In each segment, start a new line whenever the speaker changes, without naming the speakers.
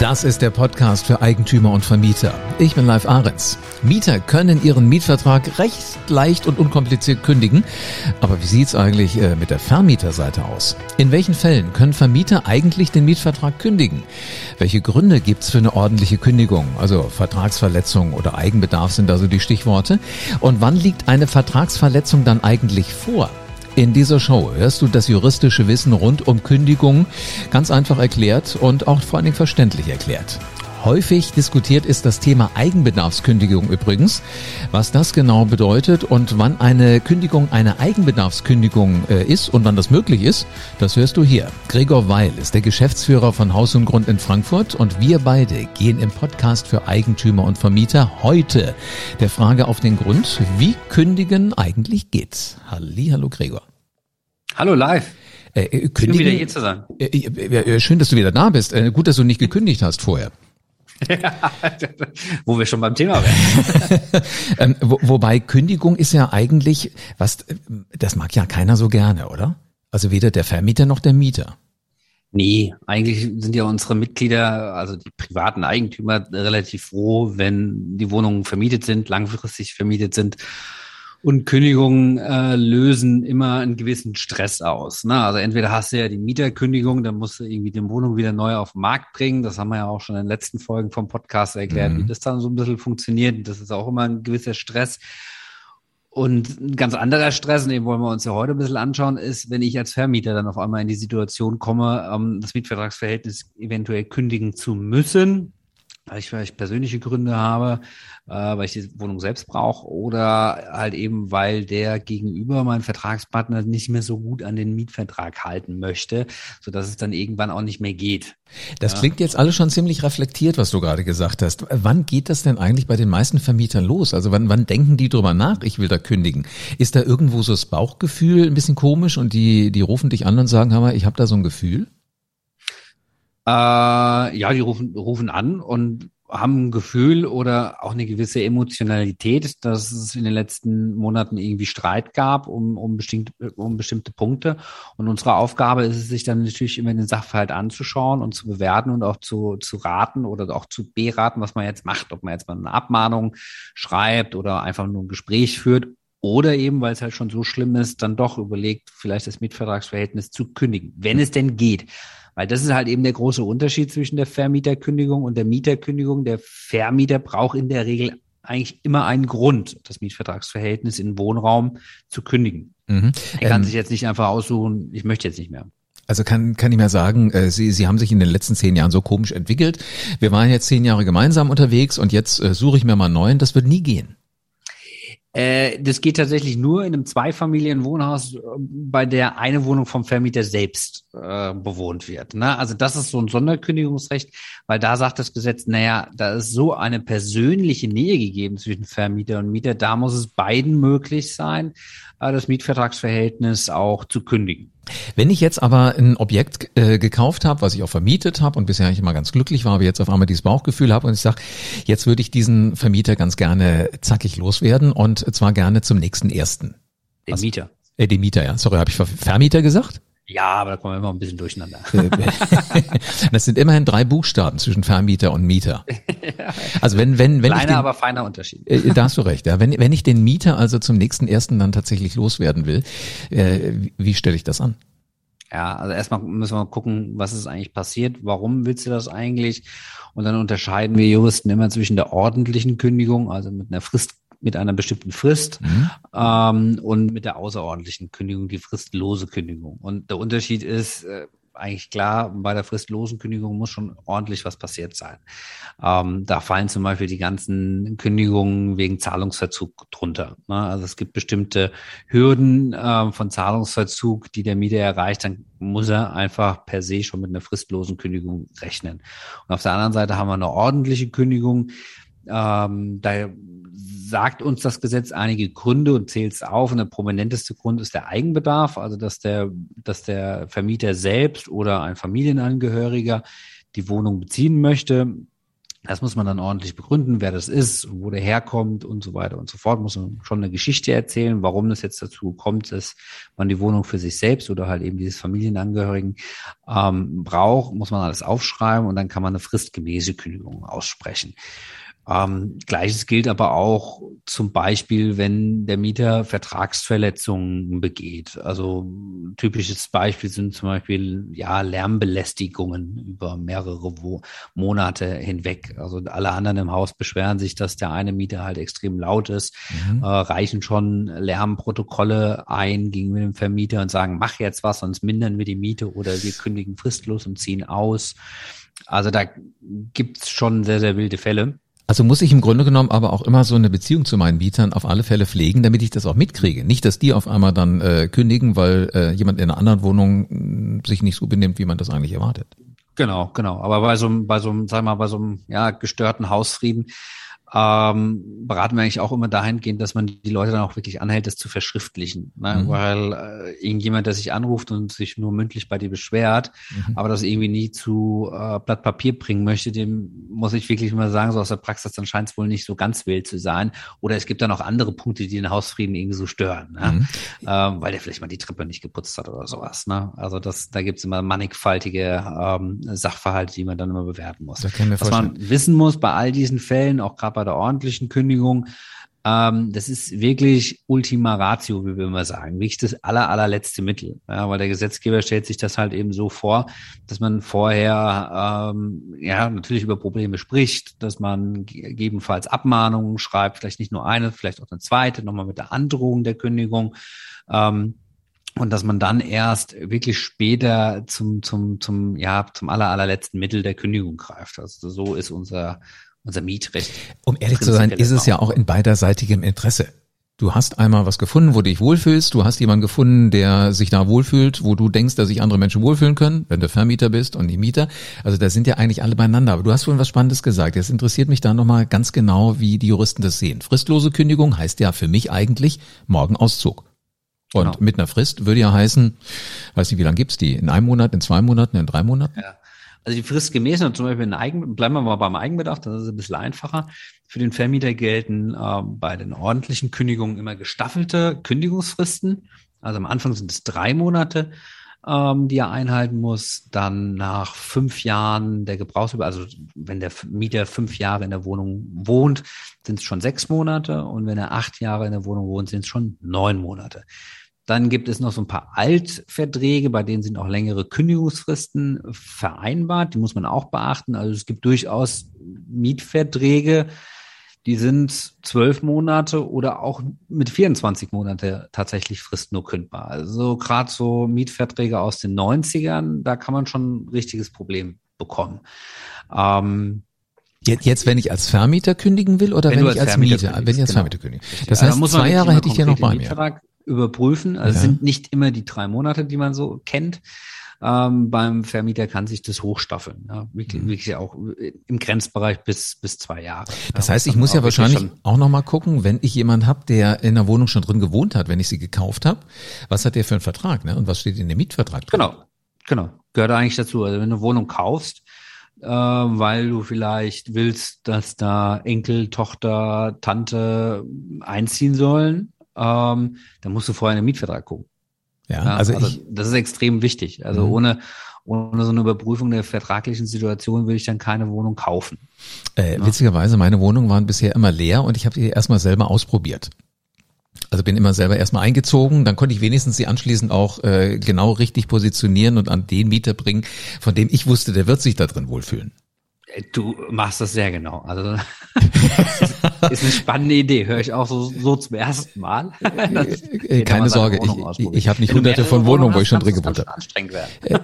Das ist der Podcast für Eigentümer und Vermieter. Ich bin Live Ahrens. Mieter können ihren Mietvertrag recht leicht und unkompliziert kündigen. Aber wie sieht's eigentlich äh, mit der Vermieterseite aus? In welchen Fällen können Vermieter eigentlich den Mietvertrag kündigen? Welche Gründe gibt's für eine ordentliche Kündigung? Also Vertragsverletzung oder Eigenbedarf sind also die Stichworte. Und wann liegt eine Vertragsverletzung dann eigentlich vor? In dieser Show hörst du das juristische Wissen rund um Kündigung ganz einfach erklärt und auch vor allen Dingen verständlich erklärt. Häufig diskutiert ist das Thema Eigenbedarfskündigung übrigens. Was das genau bedeutet und wann eine Kündigung eine Eigenbedarfskündigung äh, ist und wann das möglich ist, das hörst du hier. Gregor Weil ist der Geschäftsführer von Haus und Grund in Frankfurt und wir beide gehen im Podcast für Eigentümer und Vermieter heute der Frage auf den Grund, wie kündigen eigentlich geht. Halli, hallo Gregor.
Hallo live.
Äh, äh, kündigen, schön wieder hier zu sein. Äh, äh, äh, schön, dass du wieder da bist. Äh, gut, dass du nicht gekündigt hast vorher.
wo wir schon beim Thema wären.
ähm, wo, wobei Kündigung ist ja eigentlich, was, das mag ja keiner so gerne, oder? Also weder der Vermieter noch der Mieter.
Nee, eigentlich sind ja unsere Mitglieder, also die privaten Eigentümer, relativ froh, wenn die Wohnungen vermietet sind, langfristig vermietet sind und Kündigungen äh, lösen immer einen gewissen Stress aus. Ne? Also entweder hast du ja die Mieterkündigung, dann musst du irgendwie die Wohnung wieder neu auf den Markt bringen. Das haben wir ja auch schon in den letzten Folgen vom Podcast erklärt, mhm. wie das dann so ein bisschen funktioniert. Das ist auch immer ein gewisser Stress. Und ein ganz anderer Stress, und den wollen wir uns ja heute ein bisschen anschauen, ist, wenn ich als Vermieter dann auf einmal in die Situation komme, ähm, das Mietvertragsverhältnis eventuell kündigen zu müssen, weil ich vielleicht persönliche Gründe habe, äh, weil ich die Wohnung selbst brauche oder halt eben, weil der Gegenüber, mein Vertragspartner, nicht mehr so gut an den Mietvertrag halten möchte, so dass es dann irgendwann auch nicht mehr geht.
Das ja. klingt jetzt alles schon ziemlich reflektiert, was du gerade gesagt hast. Wann geht das denn eigentlich bei den meisten Vermietern los? Also wann, wann denken die drüber nach, ich will da kündigen? Ist da irgendwo so das Bauchgefühl ein bisschen komisch und die, die rufen dich an und sagen, hör mal, ich habe da so ein Gefühl?
Äh, ja, die rufen, rufen an und haben ein Gefühl oder auch eine gewisse Emotionalität, dass es in den letzten Monaten irgendwie Streit gab um, um, bestimmt, um bestimmte Punkte. Und unsere Aufgabe ist es, sich dann natürlich immer den Sachverhalt anzuschauen und zu bewerten und auch zu, zu raten oder auch zu beraten, was man jetzt macht, ob man jetzt mal eine Abmahnung schreibt oder einfach nur ein Gespräch führt oder eben, weil es halt schon so schlimm ist, dann doch überlegt, vielleicht das Mietvertragsverhältnis zu kündigen, wenn es denn geht. Weil das ist halt eben der große Unterschied zwischen der Vermieterkündigung und der Mieterkündigung. Der Vermieter braucht in der Regel eigentlich immer einen Grund, das Mietvertragsverhältnis in Wohnraum zu kündigen. Mhm. Er kann ähm, sich jetzt nicht einfach aussuchen, ich möchte jetzt nicht mehr.
Also kann, kann ich mir sagen, äh, Sie, Sie haben sich in den letzten zehn Jahren so komisch entwickelt. Wir waren jetzt zehn Jahre gemeinsam unterwegs und jetzt äh, suche ich mir mal einen neuen. Das wird nie gehen.
Äh, das geht tatsächlich nur in einem Zweifamilienwohnhaus, äh, bei der eine Wohnung vom Vermieter selbst äh, bewohnt wird. Ne? Also das ist so ein Sonderkündigungsrecht, weil da sagt das Gesetz, naja, da ist so eine persönliche Nähe gegeben zwischen Vermieter und Mieter, da muss es beiden möglich sein, das Mietvertragsverhältnis auch zu kündigen.
Wenn ich jetzt aber ein Objekt äh, gekauft habe, was ich auch vermietet habe und bisher eigentlich immer ganz glücklich war, aber jetzt auf einmal dieses Bauchgefühl habe und ich sage, jetzt würde ich diesen Vermieter ganz gerne zackig loswerden und zwar gerne zum nächsten ersten.
Den also, Mieter.
Äh, den Mieter, ja. Sorry, habe ich Vermieter gesagt?
Ja, aber da kommen wir immer ein bisschen durcheinander.
das sind immerhin drei Buchstaben zwischen Vermieter und Mieter. Also wenn, wenn, wenn
Kleiner,
ich den,
aber feiner Unterschied.
Äh, da hast du recht. Ja. Wenn, wenn ich den Mieter also zum nächsten ersten dann tatsächlich loswerden will, äh, wie, wie stelle ich das an?
Ja, also erstmal müssen wir gucken, was ist eigentlich passiert, warum willst du das eigentlich? Und dann unterscheiden wir Juristen immer zwischen der ordentlichen Kündigung, also mit einer Frist mit einer bestimmten Frist mhm. ähm, und mit der außerordentlichen Kündigung, die fristlose Kündigung. Und der Unterschied ist äh, eigentlich klar, bei der fristlosen Kündigung muss schon ordentlich was passiert sein. Ähm, da fallen zum Beispiel die ganzen Kündigungen wegen Zahlungsverzug drunter. Ne? Also es gibt bestimmte Hürden äh, von Zahlungsverzug, die der Mieter erreicht, dann muss er einfach per se schon mit einer fristlosen Kündigung rechnen. Und auf der anderen Seite haben wir eine ordentliche Kündigung. Ähm, da sagt uns das Gesetz einige Gründe und zählt es auf. Und der prominenteste Grund ist der Eigenbedarf, also dass der, dass der Vermieter selbst oder ein Familienangehöriger die Wohnung beziehen möchte. Das muss man dann ordentlich begründen, wer das ist, wo der herkommt und so weiter und so fort. Muss man schon eine Geschichte erzählen, warum das jetzt dazu kommt, dass man die Wohnung für sich selbst oder halt eben dieses Familienangehörigen ähm, braucht. Muss man alles aufschreiben und dann kann man eine fristgemäße Kündigung aussprechen. Ähm, Gleiches gilt aber auch zum Beispiel, wenn der Mieter Vertragsverletzungen begeht. Also typisches Beispiel sind zum Beispiel ja Lärmbelästigungen über mehrere Wo Monate hinweg. Also alle anderen im Haus beschweren sich, dass der eine Mieter halt extrem laut ist, mhm. äh, reichen schon Lärmprotokolle ein gegenüber dem Vermieter und sagen, mach jetzt was, sonst mindern wir die Miete oder wir kündigen fristlos und ziehen aus. Also da gibt's schon sehr, sehr wilde Fälle.
Also muss ich im Grunde genommen aber auch immer so eine Beziehung zu meinen Mietern auf alle Fälle pflegen, damit ich das auch mitkriege. Nicht, dass die auf einmal dann äh, kündigen, weil äh, jemand in einer anderen Wohnung mh, sich nicht so benimmt, wie man das eigentlich erwartet.
Genau, genau. Aber bei so einem, bei so einem, sagen wir mal, bei so einem ja, gestörten Hausfrieden ähm, beraten wir eigentlich auch immer dahingehend, dass man die Leute dann auch wirklich anhält, das zu verschriftlichen. Ne? Mhm. Weil äh, irgendjemand, der sich anruft und sich nur mündlich bei dir beschwert, mhm. aber das irgendwie nie zu äh, Blatt Papier bringen möchte, dem muss ich wirklich mal sagen, so aus der Praxis, dann scheint es wohl nicht so ganz wild zu sein. Oder es gibt dann auch andere Punkte, die den Hausfrieden irgendwie so stören, ne? Mhm. Ähm, weil der vielleicht mal die Treppe nicht geputzt hat oder sowas. Ne? Also das, da gibt's immer mannigfaltige ähm, Sachverhalte, die man dann immer bewerten muss. Was man wissen muss bei all diesen Fällen, auch gerade bei der ordentlichen Kündigung. Ähm, das ist wirklich Ultima Ratio, wie wir immer sagen, wirklich das aller, allerletzte Mittel. Ja, weil der Gesetzgeber stellt sich das halt eben so vor, dass man vorher ähm, ja natürlich über Probleme spricht, dass man gegebenenfalls Abmahnungen schreibt, vielleicht nicht nur eine, vielleicht auch eine zweite, nochmal mit der Androhung der Kündigung. Ähm, und dass man dann erst wirklich später zum zum zum ja zum aller allerletzten Mittel der Kündigung greift. Also so ist unser unser Mietrecht.
Um ehrlich zu sein, ist es ja auch in beiderseitigem Interesse. Du hast einmal was gefunden, wo du dich wohlfühlst. Du hast jemanden gefunden, der sich da wohlfühlt, wo du denkst, dass sich andere Menschen wohlfühlen können, wenn du Vermieter bist und die Mieter. Also da sind ja eigentlich alle beieinander. Aber du hast vorhin was Spannendes gesagt. Jetzt interessiert mich da nochmal ganz genau, wie die Juristen das sehen. Fristlose Kündigung heißt ja für mich eigentlich morgen Auszug. Und genau. mit einer Frist würde ja heißen, weiß nicht, wie lange gibt's die? In einem Monat, in zwei Monaten, in drei Monaten? Ja.
Also die fristgemäßen, zum Beispiel in Eigen, bleiben wir mal beim Eigenbedarf, das ist ein bisschen einfacher. Für den Vermieter gelten äh, bei den ordentlichen Kündigungen immer gestaffelte Kündigungsfristen. Also am Anfang sind es drei Monate, ähm, die er einhalten muss. Dann nach fünf Jahren der Gebrauchsüber, also wenn der Mieter fünf Jahre in der Wohnung wohnt, sind es schon sechs Monate. Und wenn er acht Jahre in der Wohnung wohnt, sind es schon neun Monate. Dann gibt es noch so ein paar Altverträge, bei denen sind auch längere Kündigungsfristen vereinbart. Die muss man auch beachten. Also es gibt durchaus Mietverträge, die sind zwölf Monate oder auch mit 24 Monate tatsächlich Frist nur kündbar. Also gerade so Mietverträge aus den 90ern, da kann man schon ein richtiges Problem bekommen.
Ähm, Jetzt, jetzt, wenn ich als Vermieter kündigen will oder wenn, wenn ich als, als Mieter, wenn ich als genau. Vermieter kündige. Das heißt, also zwei Jahre hätte ich ja noch bei mir
überprüfen. Also ja. sind nicht immer die drei Monate, die man so kennt. Ähm, beim Vermieter kann sich das hochstaffeln. Ja, wirklich, mhm. wirklich auch im Grenzbereich bis bis zwei Jahre.
Das heißt, ich muss ja wahrscheinlich auch noch mal gucken, wenn ich jemand habe, der in der Wohnung schon drin gewohnt hat, wenn ich sie gekauft habe, was hat der für einen Vertrag, ne? Und was steht in dem Mietvertrag
drin? Genau, genau, gehört eigentlich dazu. Also wenn du eine Wohnung kaufst, äh, weil du vielleicht willst, dass da Enkel, Tochter, Tante einziehen sollen, ähm, dann musst du vorher einen Mietvertrag gucken. Ja, ja also, also ich, das ist extrem wichtig. Also mhm. ohne ohne so eine Überprüfung der vertraglichen Situation würde ich dann keine Wohnung kaufen.
Äh, ja. Witzigerweise, meine Wohnungen waren bisher immer leer und ich habe die erstmal selber ausprobiert. Also bin immer selber erstmal eingezogen, dann konnte ich wenigstens sie anschließend auch äh, genau richtig positionieren und an den Mieter bringen, von dem ich wusste, der wird sich da drin wohlfühlen.
Du machst das sehr genau. Also ist eine spannende Idee. Höre ich auch so, so zum ersten Mal.
Äh, keine Sorge, ich, ich habe nicht hunderte von Wohnungen, wo ich schon drin gewohnt habe. Anstrengend werden. Äh,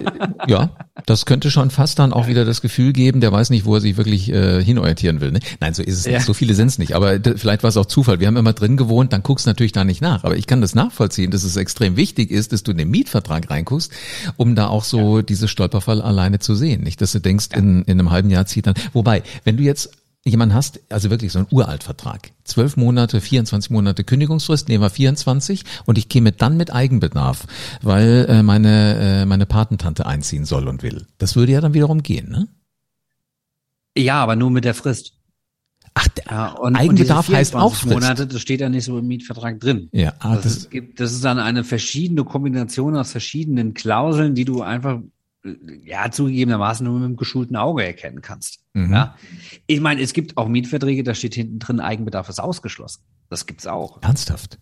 ja, das könnte schon fast dann auch wieder das Gefühl geben, der weiß nicht, wo er sich wirklich äh, hinorientieren will. Ne? Nein, so ist es ja. nicht. So viele sind es nicht. Aber vielleicht war es auch Zufall. Wir haben immer drin gewohnt, dann guckst du natürlich da nicht nach. Aber ich kann das nachvollziehen, dass es extrem wichtig ist, dass du in den Mietvertrag reinguckst, um da auch so ja. diese Stolperfall alleine zu sehen. Nicht, dass du denkst, ja. in, in einem halben Jahr zieht dann. Wobei, wenn du jetzt jemand hast, also wirklich so ein Uraltvertrag, zwölf Monate, 24 Monate Kündigungsfrist, nehmen wir 24 und ich käme dann mit Eigenbedarf, weil äh, meine, äh, meine Patentante einziehen soll und will. Das würde ja dann wiederum gehen, ne?
Ja, aber nur mit der Frist.
Ach, der ja, und, Eigenbedarf und heißt auch Frist.
Monate, das steht ja nicht so im Mietvertrag drin.
Ja,
ah, das, das, ist, das ist dann eine verschiedene Kombination aus verschiedenen Klauseln, die du einfach ja zugegebenermaßen nur mit dem geschulten Auge erkennen kannst. Mhm. Ja, ich meine, es gibt auch Mietverträge, da steht hinten drin Eigenbedarf ist ausgeschlossen. Das gibt's auch.
Ernsthaft?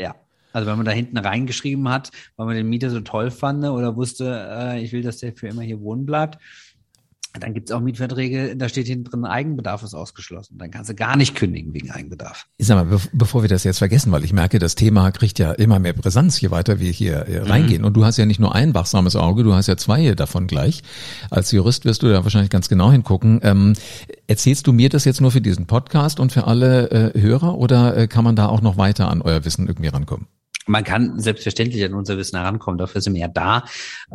Ja. Also wenn man da hinten reingeschrieben hat, weil man den Mieter so toll fand oder wusste, äh, ich will, dass der für immer hier wohnen bleibt, dann gibt es auch Mietverträge, da steht hinten drin, Eigenbedarf ist ausgeschlossen. Dann kannst du gar nicht kündigen wegen Eigenbedarf.
Ich sag mal, bevor wir das jetzt vergessen, weil ich merke, das Thema kriegt ja immer mehr Brisanz, je weiter wir hier äh, reingehen. Mhm. Und du hast ja nicht nur ein wachsames Auge, du hast ja zwei davon gleich. Als Jurist wirst du da wahrscheinlich ganz genau hingucken. Ähm, erzählst du mir das jetzt nur für diesen Podcast und für alle äh, Hörer oder äh, kann man da auch noch weiter an euer Wissen irgendwie rankommen?
Man kann selbstverständlich an unser Wissen herankommen. Dafür sind wir ja da.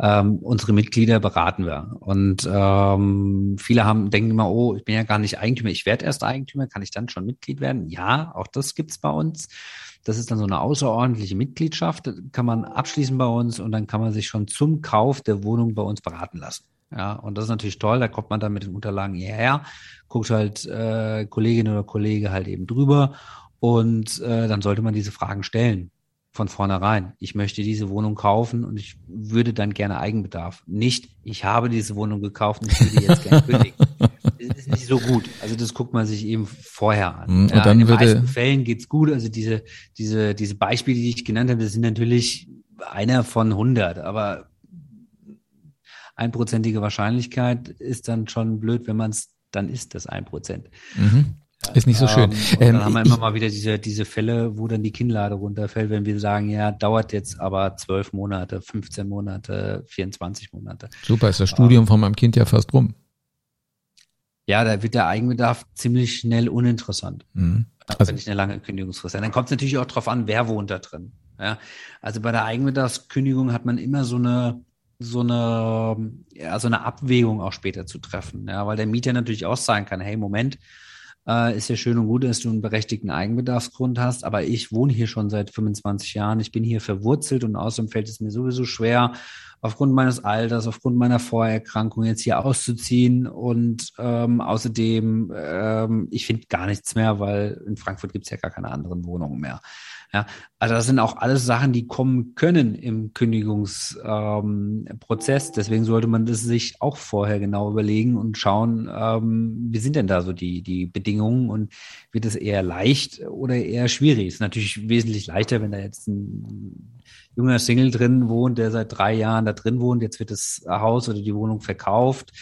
Ähm, unsere Mitglieder beraten wir. Und ähm, viele haben denken immer, oh, ich bin ja gar nicht Eigentümer, ich werde erst Eigentümer, kann ich dann schon Mitglied werden? Ja, auch das gibt's bei uns. Das ist dann so eine außerordentliche Mitgliedschaft, kann man abschließen bei uns und dann kann man sich schon zum Kauf der Wohnung bei uns beraten lassen. Ja, und das ist natürlich toll, da kommt man dann mit den Unterlagen hierher, guckt halt äh, Kollegin oder Kollege halt eben drüber und äh, dann sollte man diese Fragen stellen von vornherein. Ich möchte diese Wohnung kaufen und ich würde dann gerne Eigenbedarf. Nicht, ich habe diese Wohnung gekauft und ich würde jetzt gerne kündigen. Das ist nicht so gut. Also das guckt man sich eben vorher an.
Mhm, und ja, dann in den
meisten Fällen geht's gut. Also diese, diese, diese Beispiele, die ich genannt habe, das sind natürlich einer von 100, aber einprozentige Wahrscheinlichkeit ist dann schon blöd, wenn man es dann ist, das ein Prozent.
Mhm. Ist nicht so schön.
Ähm, dann ähm, haben wir immer mal wieder diese, diese Fälle, wo dann die Kinnlade runterfällt, wenn wir sagen, ja, dauert jetzt aber zwölf Monate, 15 Monate, 24 Monate.
Super, ist das Studium ähm, von meinem Kind ja fast rum.
Ja, da wird der Eigenbedarf ziemlich schnell uninteressant. Mhm. Also, wenn ich eine lange Kündigungsfrist habe. Dann kommt es natürlich auch darauf an, wer wohnt da drin. Ja, also bei der Eigenbedarfskündigung hat man immer so eine, so eine, ja, so eine Abwägung auch später zu treffen. Ja, weil der Mieter natürlich auch sagen kann, hey, Moment, äh, ist ja schön und gut, dass du einen berechtigten Eigenbedarfsgrund hast, aber ich wohne hier schon seit 25 Jahren, ich bin hier verwurzelt und außerdem fällt es mir sowieso schwer, aufgrund meines Alters, aufgrund meiner Vorerkrankung jetzt hier auszuziehen und ähm, außerdem, ähm, ich finde gar nichts mehr, weil in Frankfurt gibt es ja gar keine anderen Wohnungen mehr. Ja, also das sind auch alles Sachen, die kommen können im Kündigungsprozess. Ähm, Deswegen sollte man das sich auch vorher genau überlegen und schauen, ähm, wie sind denn da so die, die Bedingungen und wird es eher leicht oder eher schwierig? Ist natürlich wesentlich leichter, wenn da jetzt ein junger Single drin wohnt, der seit drei Jahren da drin wohnt, jetzt wird das Haus oder die Wohnung verkauft,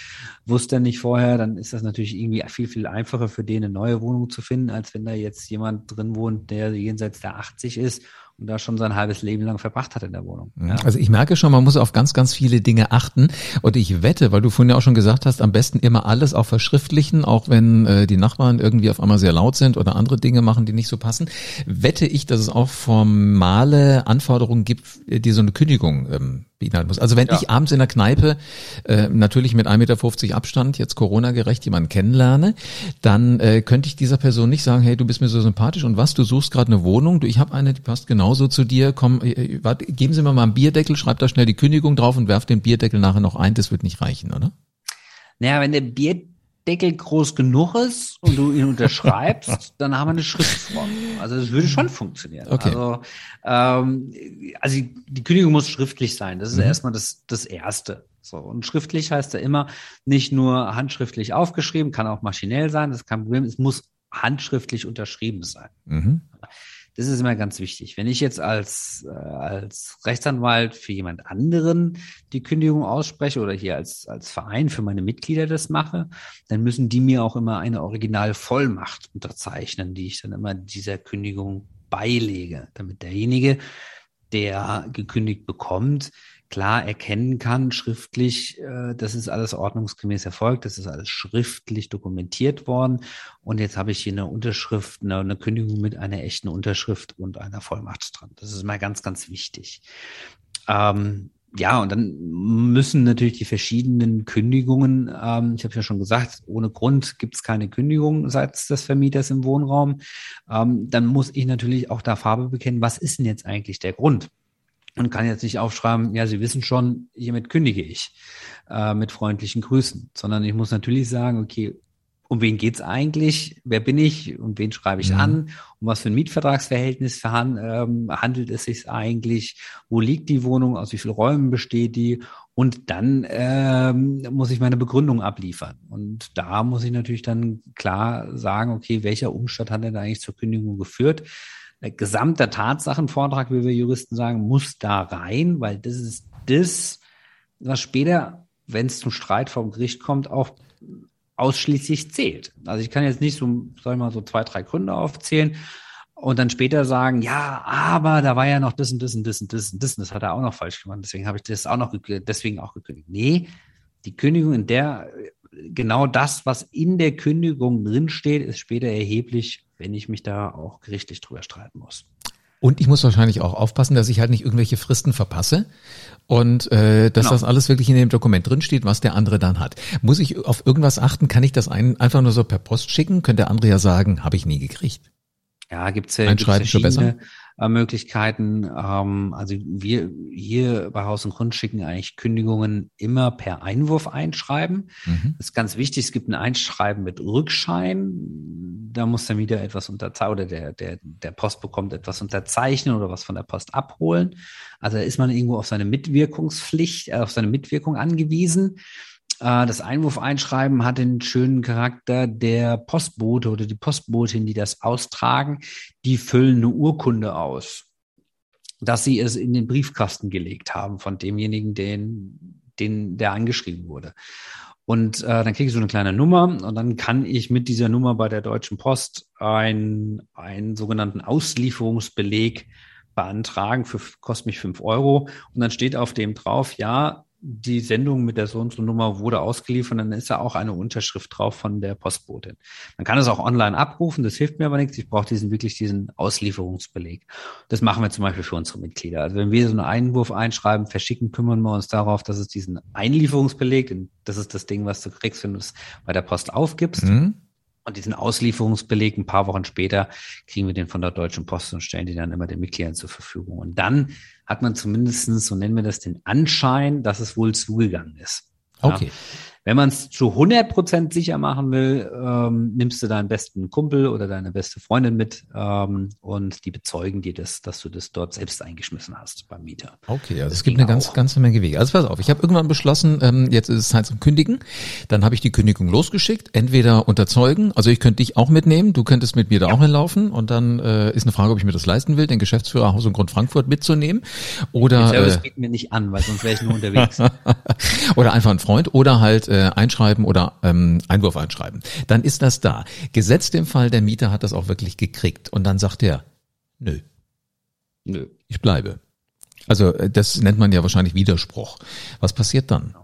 wusste er nicht vorher, dann ist das natürlich irgendwie viel, viel einfacher für den eine neue Wohnung zu finden, als wenn da jetzt jemand drin wohnt, der jenseits der 80 ist und da schon sein halbes Leben lang verbracht hat in der Wohnung.
Mhm. Ja. Also ich merke schon, man muss auf ganz, ganz viele Dinge achten. Und ich wette, weil du vorhin ja auch schon gesagt hast, am besten immer alles auch verschriftlichen, auch wenn äh, die Nachbarn irgendwie auf einmal sehr laut sind oder andere Dinge machen, die nicht so passen. Wette ich, dass es auch formale Anforderungen gibt, die so eine Kündigung ähm, beinhalten muss. Also wenn ja. ich abends in der Kneipe äh, natürlich mit 1,50 Meter Abstand, jetzt Corona-gerecht, jemanden kennenlerne, dann äh, könnte ich dieser Person nicht sagen, hey, du bist mir so sympathisch und was, du suchst gerade eine Wohnung, du, ich habe eine, die passt genauso zu dir, komm, äh, äh, warte, geben Sie mir mal einen Bierdeckel, schreib da schnell die Kündigung drauf und werf den Bierdeckel nachher noch ein, das wird nicht reichen, oder?
Naja, wenn der Bierdeckel Deckel groß genug ist und du ihn unterschreibst, dann haben wir eine Schriftform. Also das würde schon funktionieren. Okay. Also, ähm, also die Kündigung muss schriftlich sein. Das ist mhm. erstmal das, das Erste. So, und schriftlich heißt ja immer nicht nur handschriftlich aufgeschrieben, kann auch maschinell sein, das ist kein Problem. Es muss handschriftlich unterschrieben sein. Mhm. Das ist immer ganz wichtig. Wenn ich jetzt als, äh, als Rechtsanwalt für jemand anderen die Kündigung ausspreche oder hier als, als Verein für meine Mitglieder das mache, dann müssen die mir auch immer eine Originalvollmacht unterzeichnen, die ich dann immer dieser Kündigung beilege, damit derjenige, der gekündigt bekommt, klar erkennen kann, schriftlich, äh, das ist alles ordnungsgemäß erfolgt, das ist alles schriftlich dokumentiert worden. Und jetzt habe ich hier eine Unterschrift, eine, eine Kündigung mit einer echten Unterschrift und einer Vollmacht dran. Das ist mal ganz, ganz wichtig. Ähm, ja, und dann müssen natürlich die verschiedenen Kündigungen, ähm, ich habe ja schon gesagt, ohne Grund gibt es keine Kündigung seitens des Vermieters im Wohnraum. Ähm, dann muss ich natürlich auch da Farbe bekennen, was ist denn jetzt eigentlich der Grund? Und kann jetzt nicht aufschreiben, ja, Sie wissen schon, hiermit kündige ich äh, mit freundlichen Grüßen, sondern ich muss natürlich sagen, okay, um wen geht's eigentlich? Wer bin ich und wen schreibe ich mhm. an? Um was für ein Mietvertragsverhältnis verhan, ähm, handelt es sich eigentlich? Wo liegt die Wohnung? Aus wie vielen Räumen besteht die? Und dann ähm, muss ich meine Begründung abliefern. Und da muss ich natürlich dann klar sagen, okay, welcher Umstand hat denn eigentlich zur Kündigung geführt? Der gesamte Tatsachenvortrag, wie wir Juristen sagen, muss da rein, weil das ist das, was später, wenn es zum Streit vom Gericht kommt, auch ausschließlich zählt. Also ich kann jetzt nicht so, sag ich mal, so zwei, drei Gründe aufzählen und dann später sagen, ja, aber da war ja noch das und das und das und das und das und das hat er auch noch falsch gemacht. Deswegen habe ich das auch noch deswegen auch gekündigt. Nee, die Kündigung in der genau das, was in der Kündigung drinsteht, ist später erheblich, wenn ich mich da auch gerichtlich drüber streiten muss.
Und ich muss wahrscheinlich auch aufpassen, dass ich halt nicht irgendwelche Fristen verpasse und äh, dass genau. das alles wirklich in dem Dokument drinsteht, was der andere dann hat. Muss ich auf irgendwas achten? Kann ich das ein, einfach nur so per Post schicken? Könnte der andere ja sagen, habe ich nie gekriegt.
Ja, gibt's ja gibt's verschiedene äh, Möglichkeiten. Ähm, also wir hier bei Haus und Grund schicken eigentlich Kündigungen immer per Einwurf einschreiben. Mhm. Das ist ganz wichtig. Es gibt ein Einschreiben mit Rückschein. Da muss der Mieter etwas unterzeichnen oder der, der, der Post bekommt etwas unterzeichnen oder was von der Post abholen. Also da ist man irgendwo auf seine Mitwirkungspflicht, äh, auf seine Mitwirkung angewiesen. Äh, das Einwurf-Einschreiben hat den schönen Charakter der Postbote oder die Postbotin, die das austragen, die füllen eine Urkunde aus, dass sie es in den Briefkasten gelegt haben von demjenigen, den, den der angeschrieben wurde. Und äh, dann kriege ich so eine kleine Nummer und dann kann ich mit dieser Nummer bei der Deutschen Post ein, einen sogenannten Auslieferungsbeleg beantragen, für, kostet mich fünf Euro. Und dann steht auf dem drauf, ja, die Sendung mit der so und so Nummer wurde ausgeliefert, dann ist da auch eine Unterschrift drauf von der Postbotin. Man kann es auch online abrufen, das hilft mir aber nichts. Ich brauche diesen wirklich diesen Auslieferungsbeleg. Das machen wir zum Beispiel für unsere Mitglieder. Also wenn wir so einen Einwurf einschreiben, verschicken, kümmern wir uns darauf, dass es diesen Einlieferungsbeleg, das ist das Ding, was du kriegst, wenn du es bei der Post aufgibst. Mhm. Und diesen Auslieferungsbeleg ein paar Wochen später kriegen wir den von der Deutschen Post und stellen die dann immer den Mitgliedern zur Verfügung. Und dann hat man zumindestens, so nennen wir das, den Anschein, dass es wohl zugegangen ist.
Okay.
Ja. Wenn man es zu 100 Prozent sicher machen will, ähm, nimmst du deinen besten Kumpel oder deine beste Freundin mit ähm, und die bezeugen dir das, dass du das dort selbst eingeschmissen hast beim Mieter.
Okay, also es gibt eine ganz, ganze Menge Wege. Also pass auf, ich habe irgendwann beschlossen, ähm, jetzt ist es Zeit zum Kündigen. Dann habe ich die Kündigung losgeschickt, entweder unterzeugen, also ich könnte dich auch mitnehmen, du könntest mit mir da ja. auch hinlaufen und dann äh, ist eine Frage, ob ich mir das leisten will, den Geschäftsführer Haus und Grund Frankfurt mitzunehmen. Oder
den Service äh, geht mir nicht an, weil sonst wäre ich nur unterwegs.
oder einfach ein Freund oder halt äh, einschreiben oder ähm, Einwurf einschreiben. Dann ist das da. Gesetzt im Fall, der Mieter hat das auch wirklich gekriegt und dann sagt er, nö. Nö. Ich bleibe. Also äh, das nennt man ja wahrscheinlich Widerspruch. Was passiert dann?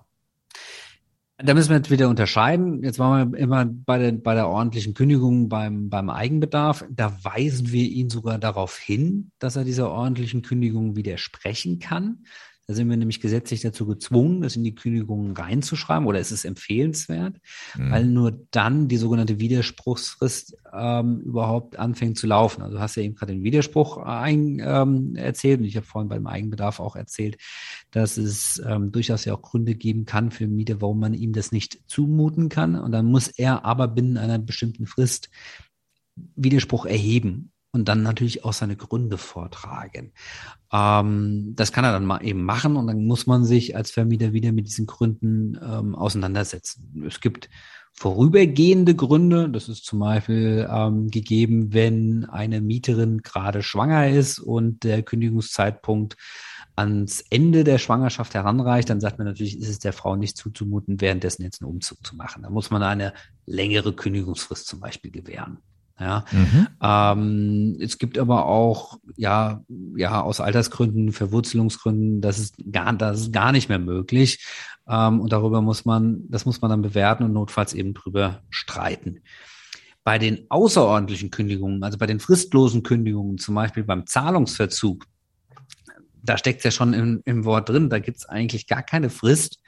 Da müssen wir jetzt wieder unterscheiden. Jetzt waren wir immer bei der, bei der ordentlichen Kündigung beim, beim Eigenbedarf. Da weisen wir ihn sogar darauf hin, dass er dieser ordentlichen Kündigung widersprechen kann. Da sind wir nämlich gesetzlich dazu gezwungen, das in die Kündigungen reinzuschreiben oder es ist empfehlenswert, mhm. weil nur dann die sogenannte Widerspruchsfrist ähm, überhaupt anfängt zu laufen. Also du hast ja eben gerade den Widerspruch ein, ähm, erzählt und ich habe vorhin beim Eigenbedarf auch erzählt, dass es ähm, durchaus ja auch Gründe geben kann für Mieter, warum man ihm das nicht zumuten kann. Und dann muss er aber binnen einer bestimmten Frist Widerspruch erheben und dann natürlich auch seine Gründe vortragen. Ähm, das kann er dann mal eben machen und dann muss man sich als Vermieter wieder mit diesen Gründen ähm, auseinandersetzen. Es gibt vorübergehende Gründe. Das ist zum Beispiel ähm, gegeben, wenn eine Mieterin gerade schwanger ist und der Kündigungszeitpunkt ans Ende der Schwangerschaft heranreicht, dann sagt man natürlich, ist es der Frau nicht zuzumuten, währenddessen jetzt einen Umzug zu machen. Da muss man eine längere Kündigungsfrist zum Beispiel gewähren. Ja, mhm. ähm, es gibt aber auch ja ja aus Altersgründen, Verwurzelungsgründen, das ist gar das ist gar nicht mehr möglich ähm, und darüber muss man das muss man dann bewerten und notfalls eben drüber streiten. Bei den außerordentlichen Kündigungen, also bei den fristlosen Kündigungen, zum Beispiel beim Zahlungsverzug, da steckt es ja schon im, im Wort drin, da gibt es eigentlich gar keine Frist.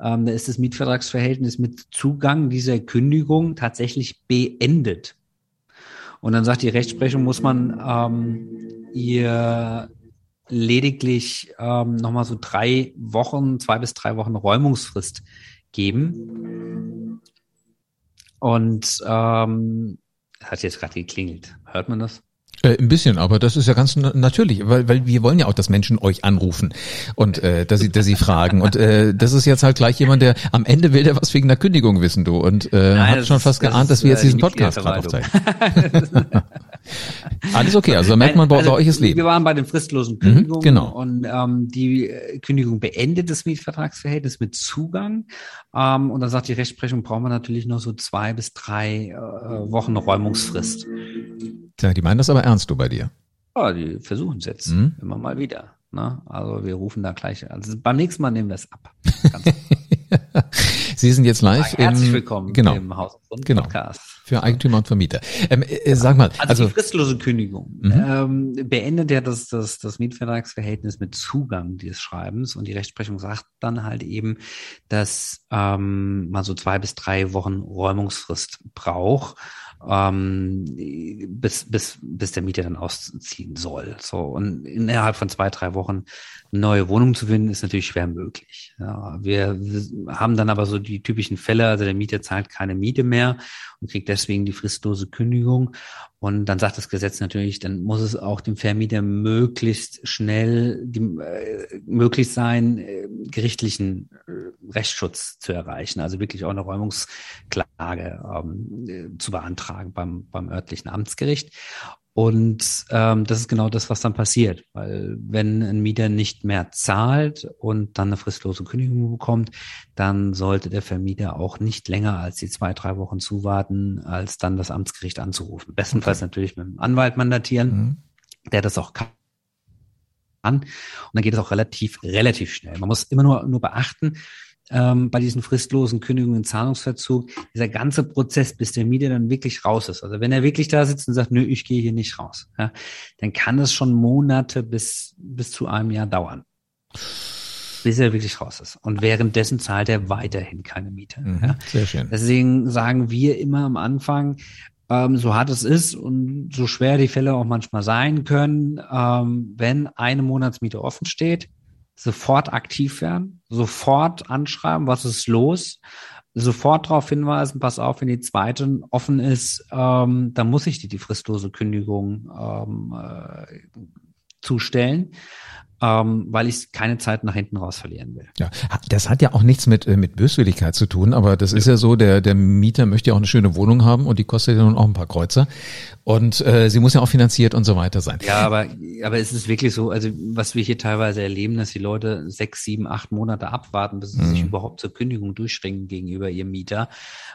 Ähm, da ist das Mietvertragsverhältnis mit Zugang dieser Kündigung tatsächlich beendet. Und dann sagt die Rechtsprechung, muss man ähm, ihr lediglich ähm, nochmal so drei Wochen, zwei bis drei Wochen Räumungsfrist geben. Und ähm, hat jetzt gerade geklingelt. Hört man das?
Äh, ein bisschen, aber das ist ja ganz natürlich, weil, weil wir wollen ja auch, dass Menschen euch anrufen und äh, dass sie, dass sie fragen. Und äh, das ist jetzt halt gleich jemand, der am Ende will der was wegen der Kündigung wissen, du. Und äh, Nein, hat schon fast geahnt, ist, dass wir jetzt äh, diesen Podcast gerade aufzeichnen. Alles okay, also da merkt man, bei, also, bei euch ist Leben.
Wir waren bei den fristlosen Kündigungen mhm, genau. und ähm, die äh, Kündigung beendet das Mietvertragsverhältnis mit Zugang. Ähm, und dann sagt die Rechtsprechung, brauchen wir natürlich noch so zwei bis drei äh, Wochen Räumungsfrist.
Tja, die meinen das aber ernst, du bei dir.
Ja, die versuchen es jetzt mhm. immer mal wieder. Ne? Also wir rufen da gleich. Also beim nächsten Mal nehmen wir es ab.
Sie sind jetzt live.
Herzlich willkommen
genau, im Haus und genau, Podcast. Für Eigentümer und Vermieter. Ähm, äh, äh sag mal.
Also, also die fristlose Kündigung mhm. ähm, beendet ja das, das, das Mietvertragsverhältnis mit Zugang des Schreibens und die Rechtsprechung sagt dann halt eben, dass ähm, man so zwei bis drei Wochen Räumungsfrist braucht ähm, bis, bis, bis der Mieter dann ausziehen soll. So, und innerhalb von zwei, drei Wochen neue Wohnung zu finden, ist natürlich schwer möglich. Ja, wir haben dann aber so die typischen Fälle, also der Mieter zahlt keine Miete mehr und kriegt deswegen die fristlose Kündigung. Und dann sagt das Gesetz natürlich, dann muss es auch dem Vermieter möglichst schnell die, äh, möglich sein, äh, gerichtlichen äh, Rechtsschutz zu erreichen, also wirklich auch eine Räumungsklage ähm, äh, zu beantragen beim, beim örtlichen Amtsgericht. Und ähm, das ist genau das, was dann passiert, weil wenn ein Mieter nicht mehr zahlt und dann eine fristlose Kündigung bekommt, dann sollte der Vermieter auch nicht länger als die zwei, drei Wochen zuwarten, als dann das Amtsgericht anzurufen. Bestenfalls okay. natürlich mit dem Anwalt mandatieren, mhm. der das auch kann. Und dann geht es auch relativ, relativ schnell. Man muss immer nur, nur beachten, ähm, bei diesen fristlosen Kündigungen, Zahlungsverzug, dieser ganze Prozess, bis der Mieter dann wirklich raus ist. Also wenn er wirklich da sitzt und sagt, nö, ich gehe hier nicht raus, ja, dann kann es schon Monate bis, bis zu einem Jahr dauern. Bis er wirklich raus ist. Und währenddessen zahlt er weiterhin keine Miete. Mhm, ja. Sehr schön. Deswegen sagen wir immer am Anfang, ähm, so hart es ist und so schwer die Fälle auch manchmal sein können, ähm, wenn eine Monatsmiete offen steht, sofort aktiv werden, sofort anschreiben, was ist los, sofort darauf hinweisen, pass auf, wenn die zweite offen ist, ähm, dann muss ich dir die fristlose Kündigung ähm, äh, zustellen ähm, weil ich keine Zeit nach hinten raus verlieren will.
Ja, das hat ja auch nichts mit äh, mit Böswilligkeit zu tun, aber das ist ja so, der der Mieter möchte ja auch eine schöne Wohnung haben und die kostet ja nun auch ein paar Kreuzer und äh, sie muss ja auch finanziert und so weiter sein.
Ja, aber aber es ist wirklich so, also was wir hier teilweise erleben, dass die Leute sechs, sieben, acht Monate abwarten, bis sie mhm. sich überhaupt zur Kündigung durchringen gegenüber ihrem Mieter,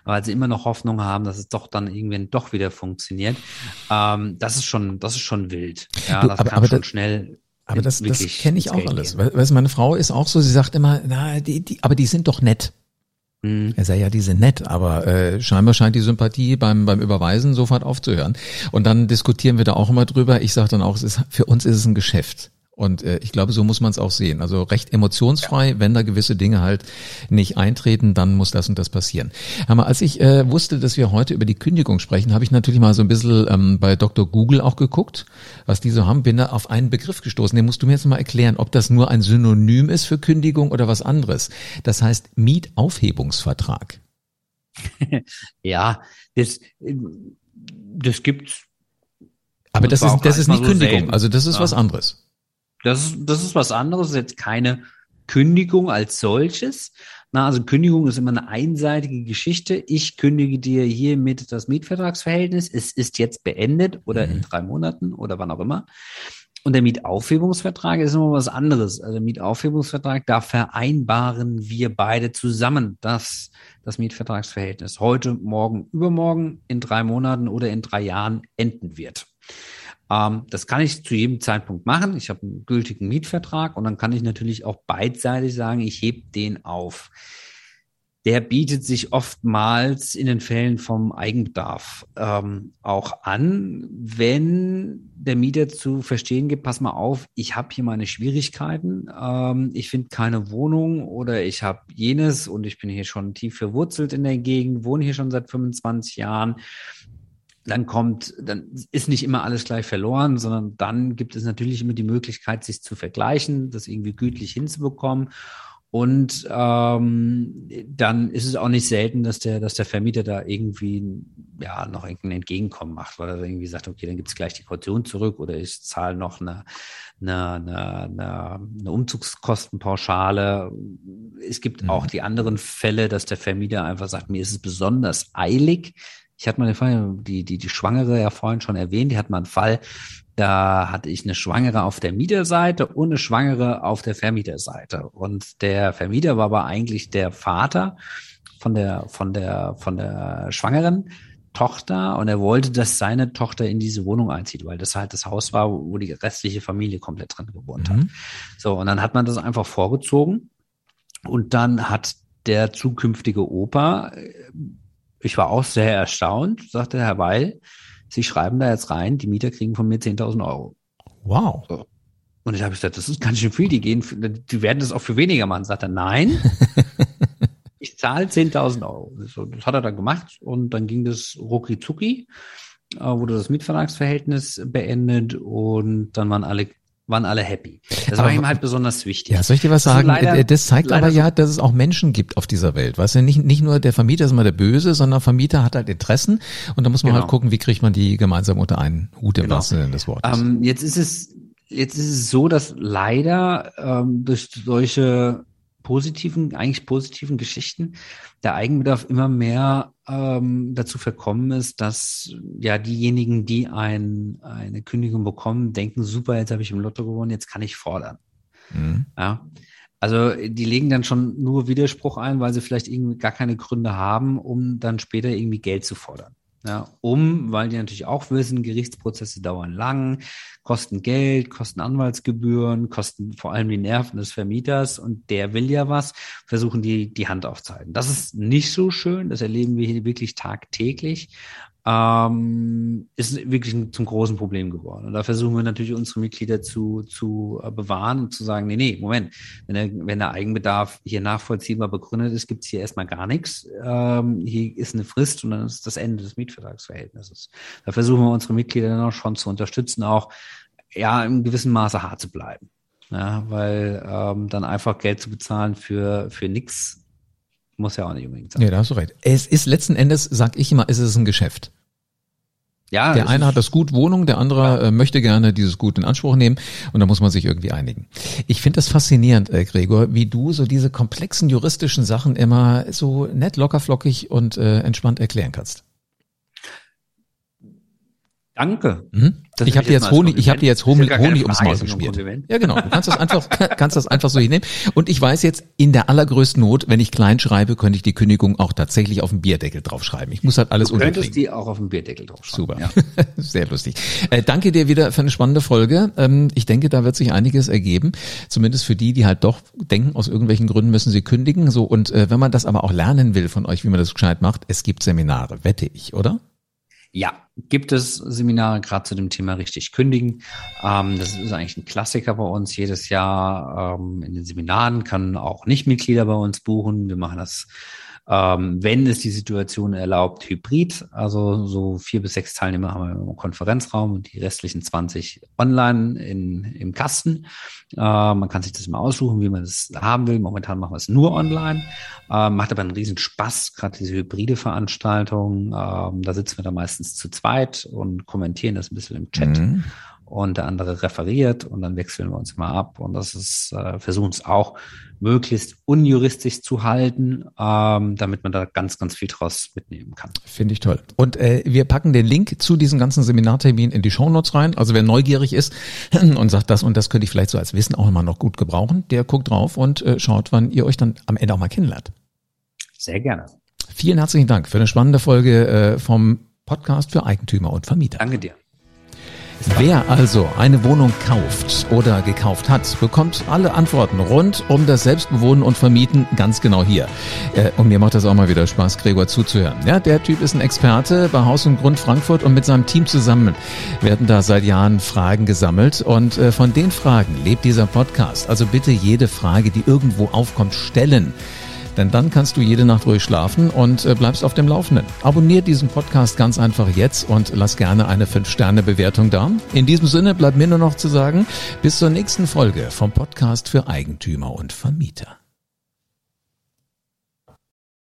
weil sie immer noch Hoffnung haben, dass es doch dann irgendwann doch wieder funktioniert. Ähm, das ist schon das ist schon wild. Ja, das aber, kann aber schon schnell
aber das, das kenne ich auch alles. Weil, weißt, meine Frau ist auch so, sie sagt immer, na, die, die, aber die sind doch nett. Mhm. Er sagt ja, die sind nett, aber äh, scheinbar scheint die Sympathie beim beim Überweisen sofort aufzuhören. Und dann diskutieren wir da auch immer drüber. Ich sage dann auch, es ist, für uns ist es ein Geschäft. Und äh, ich glaube, so muss man es auch sehen. Also recht emotionsfrei, ja. wenn da gewisse Dinge halt nicht eintreten, dann muss das und das passieren. Aber als ich äh, wusste, dass wir heute über die Kündigung sprechen, habe ich natürlich mal so ein bisschen ähm, bei Dr. Google auch geguckt, was die so haben, bin da auf einen Begriff gestoßen. Den musst du mir jetzt mal erklären, ob das nur ein Synonym ist für Kündigung oder was anderes. Das heißt Mietaufhebungsvertrag.
ja, das, das gibt's.
Aber das, das ist, das ist nicht so Kündigung, selten. also das ist ja. was anderes.
Das ist, das ist was anderes, das ist jetzt keine Kündigung als solches. Na, also Kündigung ist immer eine einseitige Geschichte. Ich kündige dir hiermit das Mietvertragsverhältnis. Es ist jetzt beendet oder mhm. in drei Monaten oder wann auch immer. Und der Mietaufhebungsvertrag ist immer was anderes. Also der Mietaufhebungsvertrag, da vereinbaren wir beide zusammen, dass das Mietvertragsverhältnis heute, morgen, übermorgen, in drei Monaten oder in drei Jahren enden wird. Ähm, das kann ich zu jedem Zeitpunkt machen. Ich habe einen gültigen Mietvertrag und dann kann ich natürlich auch beidseitig sagen, ich heb den auf. Der bietet sich oftmals in den Fällen vom Eigenbedarf ähm, auch an, wenn der Mieter zu verstehen gibt, pass mal auf, ich habe hier meine Schwierigkeiten, ähm, ich finde keine Wohnung oder ich habe jenes und ich bin hier schon tief verwurzelt in der Gegend, wohne hier schon seit 25 Jahren dann kommt, dann ist nicht immer alles gleich verloren, sondern dann gibt es natürlich immer die Möglichkeit, sich zu vergleichen, das irgendwie gütlich hinzubekommen. Und ähm, dann ist es auch nicht selten, dass der, dass der Vermieter da irgendwie ja noch irgendein Entgegenkommen macht, weil er irgendwie sagt, okay, dann gibt's gleich die Kaution zurück oder ich zahle noch eine, eine, eine, eine, eine Umzugskostenpauschale. Es gibt mhm. auch die anderen Fälle, dass der Vermieter einfach sagt, mir ist es besonders eilig. Ich hatte mal den Fall, die, die, die Schwangere ja vorhin schon erwähnt, die hat mal einen Fall, da hatte ich eine Schwangere auf der Mieterseite und eine Schwangere auf der Vermieterseite. Und der Vermieter war aber eigentlich der Vater von der, von der, von der schwangeren Tochter und er wollte, dass seine Tochter in diese Wohnung einzieht, weil das halt das Haus war, wo die restliche Familie komplett drin gewohnt mhm. hat. So, und dann hat man das einfach vorgezogen und dann hat der zukünftige Opa, ich war auch sehr erstaunt, sagte Herr Weil, Sie schreiben da jetzt rein, die Mieter kriegen von mir 10.000 Euro.
Wow.
So. Und ich habe gesagt, das ist ganz schön viel, die gehen, die werden das auch für weniger machen. Sagt er, nein, ich zahle 10.000 Euro. So, das hat er dann gemacht und dann ging das rucki zucki, äh, wurde das Mietvertragsverhältnis beendet und dann waren alle waren alle happy. Das aber, war ihm halt besonders wichtig.
Ja, soll ich dir was sagen? Leider, das zeigt aber ja, dass es auch Menschen gibt auf dieser Welt. Weißt du, nicht, nicht nur der Vermieter ist immer der Böse, sondern Vermieter hat halt Interessen und da muss man halt genau. halt gucken, wie kriegt man die gemeinsam unter einen Hut im genau. wahrsten Sinne des Wortes.
Ähm, jetzt ist es, jetzt ist es so, dass leider ähm, durch solche positiven, eigentlich positiven Geschichten der Eigenbedarf immer mehr ähm, dazu verkommen ist, dass ja diejenigen, die ein, eine Kündigung bekommen, denken, super, jetzt habe ich im Lotto gewonnen, jetzt kann ich fordern. Mhm. Ja. Also die legen dann schon nur Widerspruch ein, weil sie vielleicht irgendwie gar keine Gründe haben, um dann später irgendwie Geld zu fordern. Ja, um, weil die natürlich auch wissen, Gerichtsprozesse dauern lang, kosten Geld, kosten Anwaltsgebühren, kosten vor allem die Nerven des Vermieters und der will ja was, versuchen die die Hand aufzuhalten. Das ist nicht so schön, das erleben wir hier wirklich tagtäglich ähm, ist wirklich zum großen Problem geworden. Und da versuchen wir natürlich unsere Mitglieder zu, zu äh, bewahren und zu sagen, nee, nee, Moment, wenn der, wenn der Eigenbedarf hier nachvollziehbar begründet ist, gibt es hier erstmal gar nichts. Ähm, hier ist eine Frist und dann ist das Ende des Mietvertragsverhältnisses. Da versuchen wir unsere Mitglieder dann auch schon zu unterstützen, auch ja im gewissen Maße hart zu bleiben. Ja, weil ähm, dann einfach Geld zu bezahlen für, für nichts muss ja auch nicht unbedingt
sein. Ja, da hast du recht. Es ist letzten Endes, sag ich immer, es ist ein Geschäft. Ja, der eine hat das Gut Wohnung, der andere äh, möchte gerne dieses Gut in Anspruch nehmen und da muss man sich irgendwie einigen. Ich finde das faszinierend, äh, Gregor, wie du so diese komplexen juristischen Sachen immer so nett, lockerflockig und äh, entspannt erklären kannst.
Danke.
Mhm. Ich habe dir jetzt Honig, ich habe dir jetzt Honig, Honig ums Maul geschmiert. Ja, genau. Du kannst das einfach, kannst das einfach so hinnehmen. Und ich weiß jetzt, in der allergrößten Not, wenn ich klein schreibe, könnte ich die Kündigung auch tatsächlich auf dem Bierdeckel draufschreiben. Ich muss halt alles
du könntest die auch auf dem Bierdeckel draufschreiben.
Super. Ja. Sehr lustig. Äh, danke dir wieder für eine spannende Folge. Ähm, ich denke, da wird sich einiges ergeben. Zumindest für die, die halt doch denken, aus irgendwelchen Gründen müssen sie kündigen. So, und äh, wenn man das aber auch lernen will von euch, wie man das gescheit macht, es gibt Seminare, wette ich, oder?
Ja, gibt es Seminare gerade zu dem Thema richtig kündigen. Ähm, das ist eigentlich ein Klassiker bei uns jedes Jahr. Ähm, in den Seminaren können auch Nichtmitglieder bei uns buchen. Wir machen das ähm, wenn es die Situation erlaubt, hybrid, also so vier bis sechs Teilnehmer haben wir im Konferenzraum und die restlichen 20 online in, im Kasten. Äh, man kann sich das mal aussuchen, wie man das haben will. Momentan machen wir es nur online. Äh, macht aber einen riesen Spaß, gerade diese hybride Veranstaltung. Äh, da sitzen wir dann meistens zu zweit und kommentieren das ein bisschen im Chat. Mhm und der andere referiert und dann wechseln wir uns mal ab. Und das ist, äh, versuchen es auch möglichst unjuristisch zu halten, ähm, damit man da ganz, ganz viel draus mitnehmen kann.
Finde ich toll. Und äh, wir packen den Link zu diesem ganzen Seminartermin in die Shownotes rein. Also wer neugierig ist und sagt, das und das könnte ich vielleicht so als Wissen auch immer noch gut gebrauchen, der guckt drauf und äh, schaut, wann ihr euch dann am Ende auch mal kennenlernt.
Sehr gerne.
Vielen herzlichen Dank für eine spannende Folge äh, vom Podcast für Eigentümer und Vermieter.
Danke dir.
Wer also eine Wohnung kauft oder gekauft hat, bekommt alle Antworten rund um das Selbstbewohnen und Vermieten ganz genau hier. Äh, und mir macht das auch mal wieder Spaß, Gregor zuzuhören. Ja, der Typ ist ein Experte bei Haus und Grund Frankfurt und mit seinem Team zusammen werden da seit Jahren Fragen gesammelt und äh, von den Fragen lebt dieser Podcast. Also bitte jede Frage, die irgendwo aufkommt, stellen. Denn dann kannst du jede Nacht ruhig schlafen und äh, bleibst auf dem Laufenden. Abonnier diesen Podcast ganz einfach jetzt und lass gerne eine 5-Sterne-Bewertung da. In diesem Sinne bleibt mir nur noch zu sagen, bis zur nächsten Folge vom Podcast für Eigentümer und Vermieter.